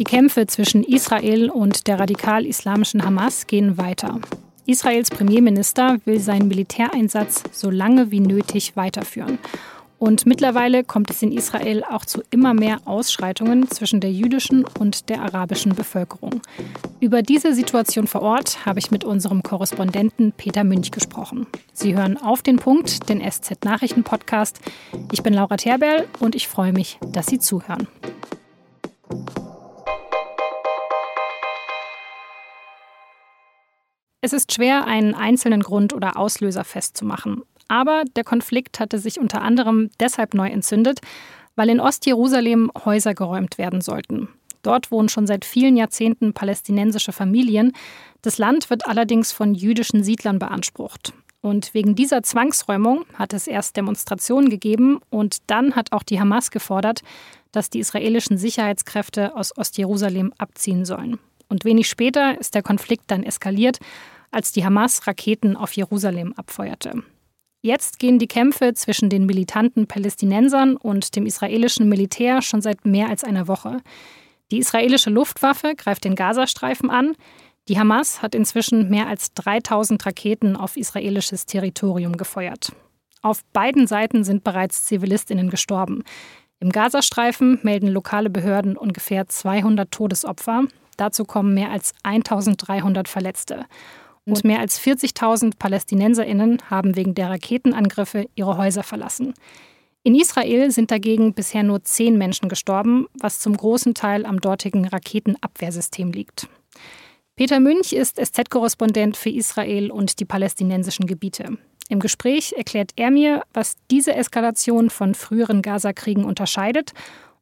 Die Kämpfe zwischen Israel und der radikal-islamischen Hamas gehen weiter. Israels Premierminister will seinen Militäreinsatz so lange wie nötig weiterführen. Und mittlerweile kommt es in Israel auch zu immer mehr Ausschreitungen zwischen der jüdischen und der arabischen Bevölkerung. Über diese Situation vor Ort habe ich mit unserem Korrespondenten Peter Münch gesprochen. Sie hören auf den Punkt, den SZ-Nachrichten-Podcast. Ich bin Laura Terberl und ich freue mich, dass Sie zuhören. Es ist schwer, einen einzelnen Grund oder Auslöser festzumachen. Aber der Konflikt hatte sich unter anderem deshalb neu entzündet, weil in Ostjerusalem Häuser geräumt werden sollten. Dort wohnen schon seit vielen Jahrzehnten palästinensische Familien. Das Land wird allerdings von jüdischen Siedlern beansprucht. Und wegen dieser Zwangsräumung hat es erst Demonstrationen gegeben und dann hat auch die Hamas gefordert, dass die israelischen Sicherheitskräfte aus Ostjerusalem abziehen sollen. Und wenig später ist der Konflikt dann eskaliert, als die Hamas Raketen auf Jerusalem abfeuerte. Jetzt gehen die Kämpfe zwischen den militanten Palästinensern und dem israelischen Militär schon seit mehr als einer Woche. Die israelische Luftwaffe greift den Gazastreifen an. Die Hamas hat inzwischen mehr als 3000 Raketen auf israelisches Territorium gefeuert. Auf beiden Seiten sind bereits Zivilistinnen gestorben. Im Gazastreifen melden lokale Behörden ungefähr 200 Todesopfer. Dazu kommen mehr als 1300 Verletzte. Und mehr als 40.000 Palästinenserinnen haben wegen der Raketenangriffe ihre Häuser verlassen. In Israel sind dagegen bisher nur zehn Menschen gestorben, was zum großen Teil am dortigen Raketenabwehrsystem liegt. Peter Münch ist SZ-Korrespondent für Israel und die palästinensischen Gebiete. Im Gespräch erklärt er mir, was diese Eskalation von früheren Gaza-Kriegen unterscheidet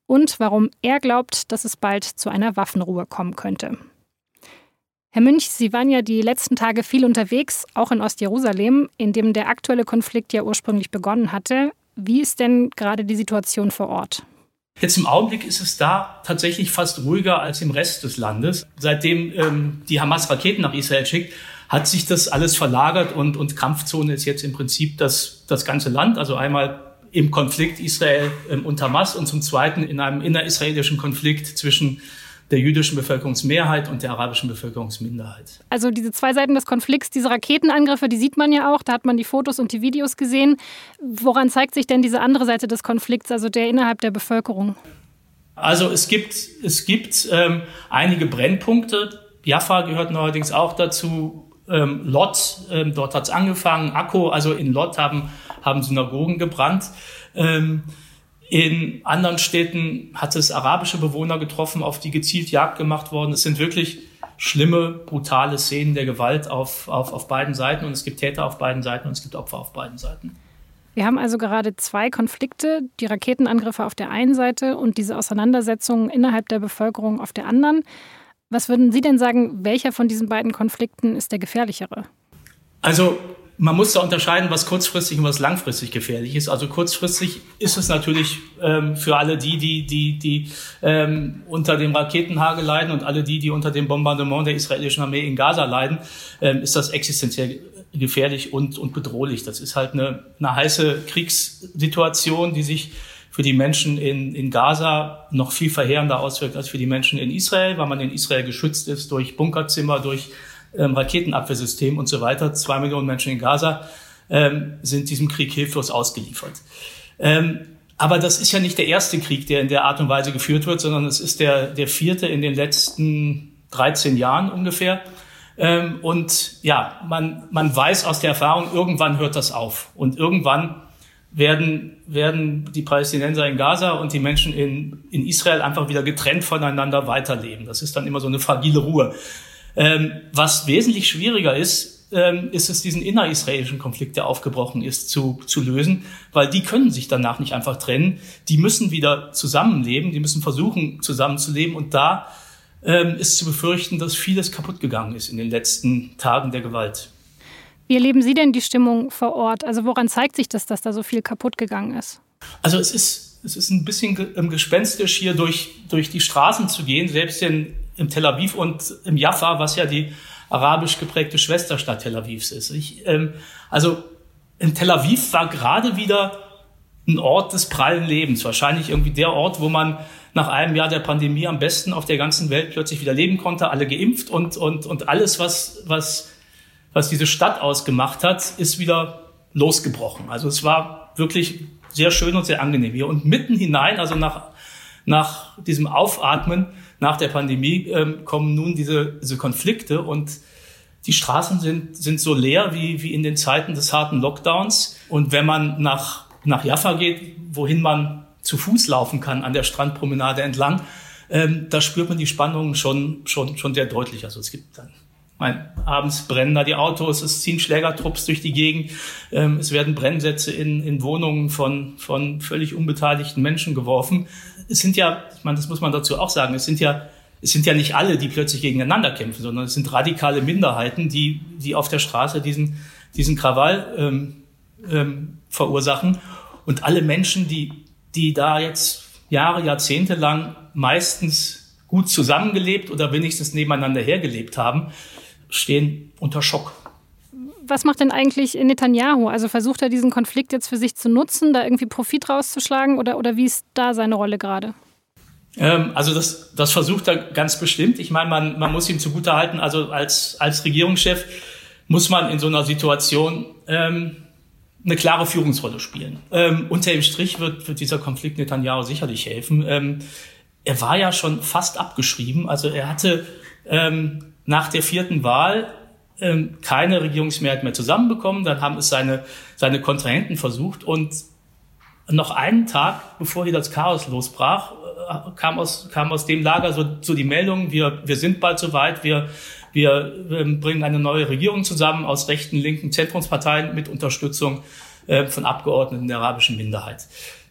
und warum er glaubt, dass es bald zu einer Waffenruhe kommen könnte. Herr Münch, Sie waren ja die letzten Tage viel unterwegs, auch in Ostjerusalem, in dem der aktuelle Konflikt ja ursprünglich begonnen hatte. Wie ist denn gerade die Situation vor Ort? Jetzt im Augenblick ist es da tatsächlich fast ruhiger als im Rest des Landes. Seitdem ähm, die Hamas Raketen nach Israel schickt, hat sich das alles verlagert und, und Kampfzone ist jetzt im Prinzip das, das ganze Land. Also einmal im Konflikt Israel ähm, und Hamas und zum Zweiten in einem innerisraelischen Konflikt zwischen der jüdischen Bevölkerungsmehrheit und der arabischen Bevölkerungsminderheit. Also diese zwei Seiten des Konflikts, diese Raketenangriffe, die sieht man ja auch, da hat man die Fotos und die Videos gesehen. Woran zeigt sich denn diese andere Seite des Konflikts, also der innerhalb der Bevölkerung? Also es gibt, es gibt ähm, einige Brennpunkte. Jaffa gehört neuerdings auch dazu. Ähm, Lot, ähm, dort hat es angefangen. Akko, also in Lot haben, haben Synagogen gebrannt. In anderen Städten hat es arabische Bewohner getroffen, auf die gezielt Jagd gemacht worden. Es sind wirklich schlimme, brutale Szenen der Gewalt auf, auf, auf beiden Seiten und es gibt Täter auf beiden Seiten und es gibt Opfer auf beiden Seiten. Wir haben also gerade zwei Konflikte, die Raketenangriffe auf der einen Seite und diese Auseinandersetzungen innerhalb der Bevölkerung auf der anderen. Was würden Sie denn sagen, welcher von diesen beiden Konflikten ist der gefährlichere? Also man muss da unterscheiden, was kurzfristig und was langfristig gefährlich ist. Also kurzfristig ist es natürlich ähm, für alle die, die, die, die ähm, unter dem Raketenhagel leiden und alle die, die unter dem Bombardement der israelischen Armee in Gaza leiden, ähm, ist das existenziell gefährlich und, und bedrohlich. Das ist halt eine, eine heiße Kriegssituation, die sich für die Menschen in, in Gaza noch viel verheerender auswirkt als für die Menschen in Israel, weil man in Israel geschützt ist durch Bunkerzimmer, durch ähm, Raketenabwehrsystem und so weiter. Zwei Millionen Menschen in Gaza ähm, sind diesem Krieg hilflos ausgeliefert. Ähm, aber das ist ja nicht der erste Krieg, der in der Art und Weise geführt wird, sondern es ist der, der vierte in den letzten 13 Jahren ungefähr. Ähm, und ja, man, man weiß aus der Erfahrung, irgendwann hört das auf. Und irgendwann werden, werden die Palästinenser in Gaza und die Menschen in, in Israel einfach wieder getrennt voneinander weiterleben. Das ist dann immer so eine fragile Ruhe. Ähm, was wesentlich schwieriger ist, ähm, ist es, diesen innerisraelischen Konflikt, der aufgebrochen ist, zu, zu lösen, weil die können sich danach nicht einfach trennen. Die müssen wieder zusammenleben, die müssen versuchen, zusammenzuleben und da ähm, ist zu befürchten, dass vieles kaputt gegangen ist in den letzten Tagen der Gewalt. Wie erleben Sie denn die Stimmung vor Ort? Also woran zeigt sich das, dass da so viel kaputt gegangen ist? Also es ist, es ist ein bisschen gespenstisch, hier durch, durch die Straßen zu gehen, selbst in, im Tel Aviv und im Jaffa, was ja die arabisch geprägte Schwesterstadt Tel Avivs ist. Ich, ähm, also in Tel Aviv war gerade wieder ein Ort des prallen Lebens. Wahrscheinlich irgendwie der Ort, wo man nach einem Jahr der Pandemie am besten auf der ganzen Welt plötzlich wieder leben konnte, alle geimpft und, und, und alles, was, was, was diese Stadt ausgemacht hat, ist wieder losgebrochen. Also es war wirklich sehr schön und sehr angenehm hier. Und mitten hinein, also nach, nach diesem Aufatmen, nach der Pandemie, ähm, kommen nun diese, diese Konflikte und die Straßen sind, sind so leer wie, wie in den Zeiten des harten Lockdowns. Und wenn man nach, nach Jaffa geht, wohin man zu Fuß laufen kann an der Strandpromenade entlang, ähm, da spürt man die Spannungen schon, schon, schon sehr deutlich. Also es gibt dann mein, abends brennen da die Autos, es ziehen Schlägertrupps durch die Gegend, ähm, es werden Brennsätze in, in Wohnungen von, von völlig unbeteiligten Menschen geworfen. Es sind ja, ich meine, das muss man dazu auch sagen, es sind ja, es sind ja nicht alle, die plötzlich gegeneinander kämpfen, sondern es sind radikale Minderheiten, die, die auf der Straße diesen, diesen Krawall ähm, ähm, verursachen. Und alle Menschen, die, die da jetzt Jahre, Jahrzehnte lang meistens gut zusammengelebt oder wenigstens nebeneinander hergelebt haben, stehen unter Schock. Was macht denn eigentlich Netanyahu? Also versucht er diesen Konflikt jetzt für sich zu nutzen, da irgendwie Profit rauszuschlagen oder, oder wie ist da seine Rolle gerade? Ähm, also das, das versucht er ganz bestimmt. Ich meine, man, man muss ihm zugutehalten, also als, als Regierungschef muss man in so einer Situation ähm, eine klare Führungsrolle spielen. Ähm, unter dem Strich wird, wird dieser Konflikt Netanyahu sicherlich helfen. Ähm, er war ja schon fast abgeschrieben. Also er hatte ähm, nach der vierten Wahl ähm, keine Regierungsmehrheit mehr zusammenbekommen. Dann haben es seine, seine Kontrahenten versucht und noch einen Tag, bevor hier das Chaos losbrach, äh, kam aus, kam aus dem Lager so, so die Meldung, wir, wir sind bald soweit, wir, wir ähm, bringen eine neue Regierung zusammen aus rechten, linken Zentrumsparteien mit Unterstützung äh, von Abgeordneten der arabischen Minderheit.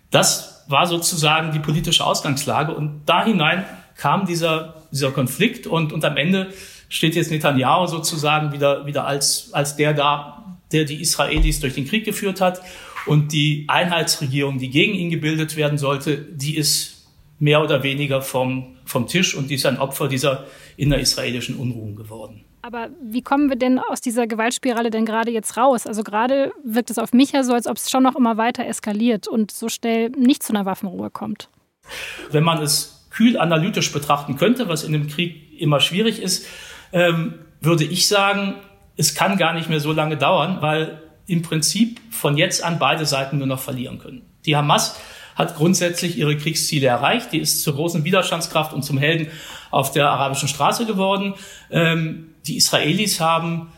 Das war sozusagen die politische Ausgangslage und da hinein kam dieser, dieser Konflikt und, und am Ende steht jetzt Netanyahu sozusagen wieder, wieder als, als der da, der die Israelis durch den Krieg geführt hat. Und die Einheitsregierung, die gegen ihn gebildet werden sollte, die ist mehr oder weniger vom, vom Tisch und die ist ein Opfer dieser innerisraelischen Unruhen geworden. Aber wie kommen wir denn aus dieser Gewaltspirale denn gerade jetzt raus? Also gerade wirkt es auf mich ja so, als ob es schon noch immer weiter eskaliert und so schnell nicht zu einer Waffenruhe kommt. Wenn man es kühl analytisch betrachten könnte, was in dem Krieg immer schwierig ist, ähm, würde ich sagen, es kann gar nicht mehr so lange dauern, weil im Prinzip von jetzt an beide Seiten nur noch verlieren können. Die Hamas hat grundsätzlich ihre Kriegsziele erreicht. Die ist zur großen Widerstandskraft und zum Helden auf der arabischen Straße geworden. Ähm, die Israelis haben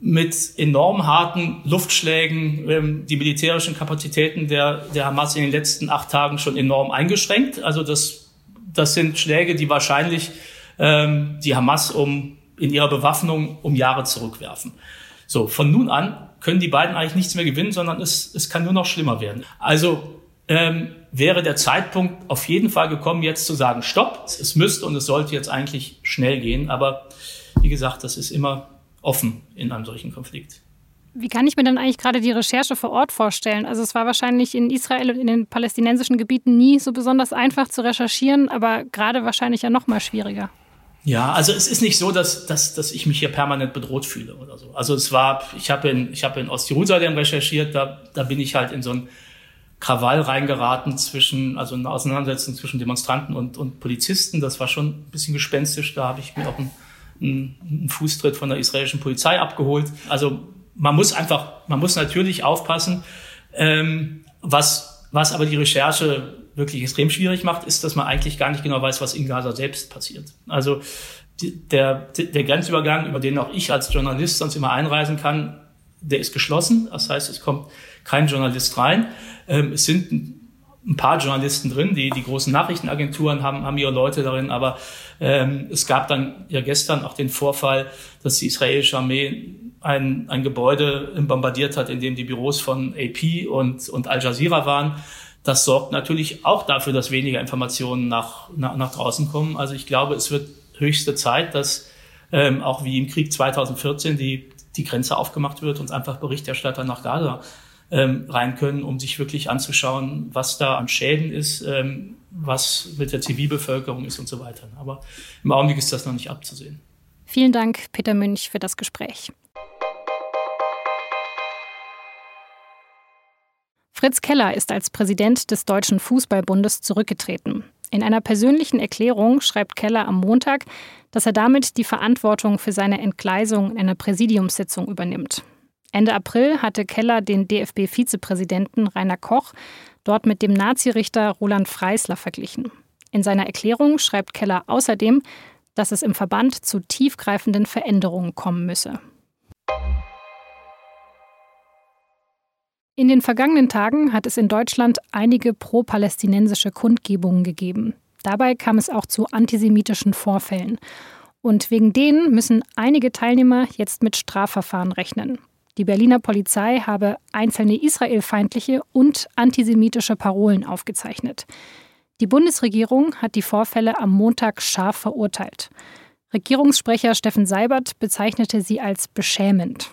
mit enorm harten Luftschlägen ähm, die militärischen Kapazitäten der, der Hamas in den letzten acht Tagen schon enorm eingeschränkt. Also das, das sind Schläge, die wahrscheinlich ähm, die Hamas um, in ihrer Bewaffnung um Jahre zurückwerfen. So, von nun an können die beiden eigentlich nichts mehr gewinnen, sondern es, es kann nur noch schlimmer werden. Also ähm, wäre der Zeitpunkt auf jeden Fall gekommen, jetzt zu sagen, stopp, es müsste und es sollte jetzt eigentlich schnell gehen. Aber wie gesagt, das ist immer offen in einem solchen Konflikt. Wie kann ich mir dann eigentlich gerade die Recherche vor Ort vorstellen? Also es war wahrscheinlich in Israel und in den palästinensischen Gebieten nie so besonders einfach zu recherchieren, aber gerade wahrscheinlich ja noch mal schwieriger. Ja, also es ist nicht so, dass, dass, dass ich mich hier permanent bedroht fühle oder so. Also es war, ich habe in, ich habe in Ostjerusalem recherchiert, da, da bin ich halt in so ein Krawall reingeraten zwischen, also eine Auseinandersetzung zwischen Demonstranten und, und Polizisten. Das war schon ein bisschen gespenstisch. Da habe ich mir auch einen, einen, Fußtritt von der israelischen Polizei abgeholt. Also man muss einfach, man muss natürlich aufpassen, ähm, was, was aber die Recherche wirklich extrem schwierig macht, ist, dass man eigentlich gar nicht genau weiß, was in Gaza selbst passiert. Also der, der Grenzübergang, über den auch ich als Journalist sonst immer einreisen kann, der ist geschlossen. Das heißt, es kommt kein Journalist rein. Ähm, es sind ein paar Journalisten drin, die, die großen Nachrichtenagenturen haben, haben ihre Leute darin, aber ähm, es gab dann ja gestern auch den Vorfall, dass die israelische Armee ein, ein Gebäude bombardiert hat, in dem die Büros von AP und, und Al Jazeera waren. Das sorgt natürlich auch dafür, dass weniger Informationen nach, nach, nach draußen kommen. Also ich glaube, es wird höchste Zeit, dass ähm, auch wie im Krieg 2014 die, die Grenze aufgemacht wird und einfach Berichterstatter nach Gaza ähm, rein können, um sich wirklich anzuschauen, was da an Schäden ist, ähm, was mit der Zivilbevölkerung ist und so weiter. Aber im Augenblick ist das noch nicht abzusehen. Vielen Dank, Peter Münch, für das Gespräch. Fritz Keller ist als Präsident des Deutschen Fußballbundes zurückgetreten. In einer persönlichen Erklärung schreibt Keller am Montag, dass er damit die Verantwortung für seine Entgleisung in einer Präsidiumssitzung übernimmt. Ende April hatte Keller den DFB-Vizepräsidenten Rainer Koch dort mit dem Nazirichter Roland Freisler verglichen. In seiner Erklärung schreibt Keller außerdem, dass es im Verband zu tiefgreifenden Veränderungen kommen müsse. In den vergangenen Tagen hat es in Deutschland einige pro-palästinensische Kundgebungen gegeben. Dabei kam es auch zu antisemitischen Vorfällen. Und wegen denen müssen einige Teilnehmer jetzt mit Strafverfahren rechnen. Die Berliner Polizei habe einzelne israelfeindliche und antisemitische Parolen aufgezeichnet. Die Bundesregierung hat die Vorfälle am Montag scharf verurteilt. Regierungssprecher Steffen Seibert bezeichnete sie als beschämend.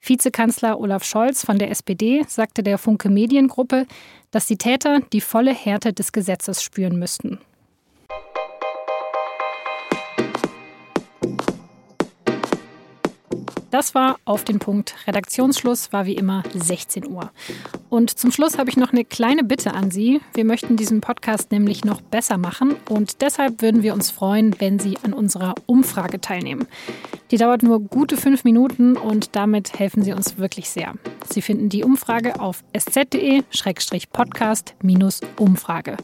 Vizekanzler Olaf Scholz von der SPD sagte der Funke Mediengruppe, dass die Täter die volle Härte des Gesetzes spüren müssten. Das war auf den Punkt. Redaktionsschluss war wie immer 16 Uhr. Und zum Schluss habe ich noch eine kleine Bitte an Sie. Wir möchten diesen Podcast nämlich noch besser machen und deshalb würden wir uns freuen, wenn Sie an unserer Umfrage teilnehmen. Die dauert nur gute fünf Minuten und damit helfen Sie uns wirklich sehr. Sie finden die Umfrage auf sz.de-podcast-umfrage.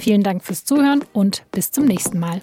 Vielen Dank fürs Zuhören und bis zum nächsten Mal.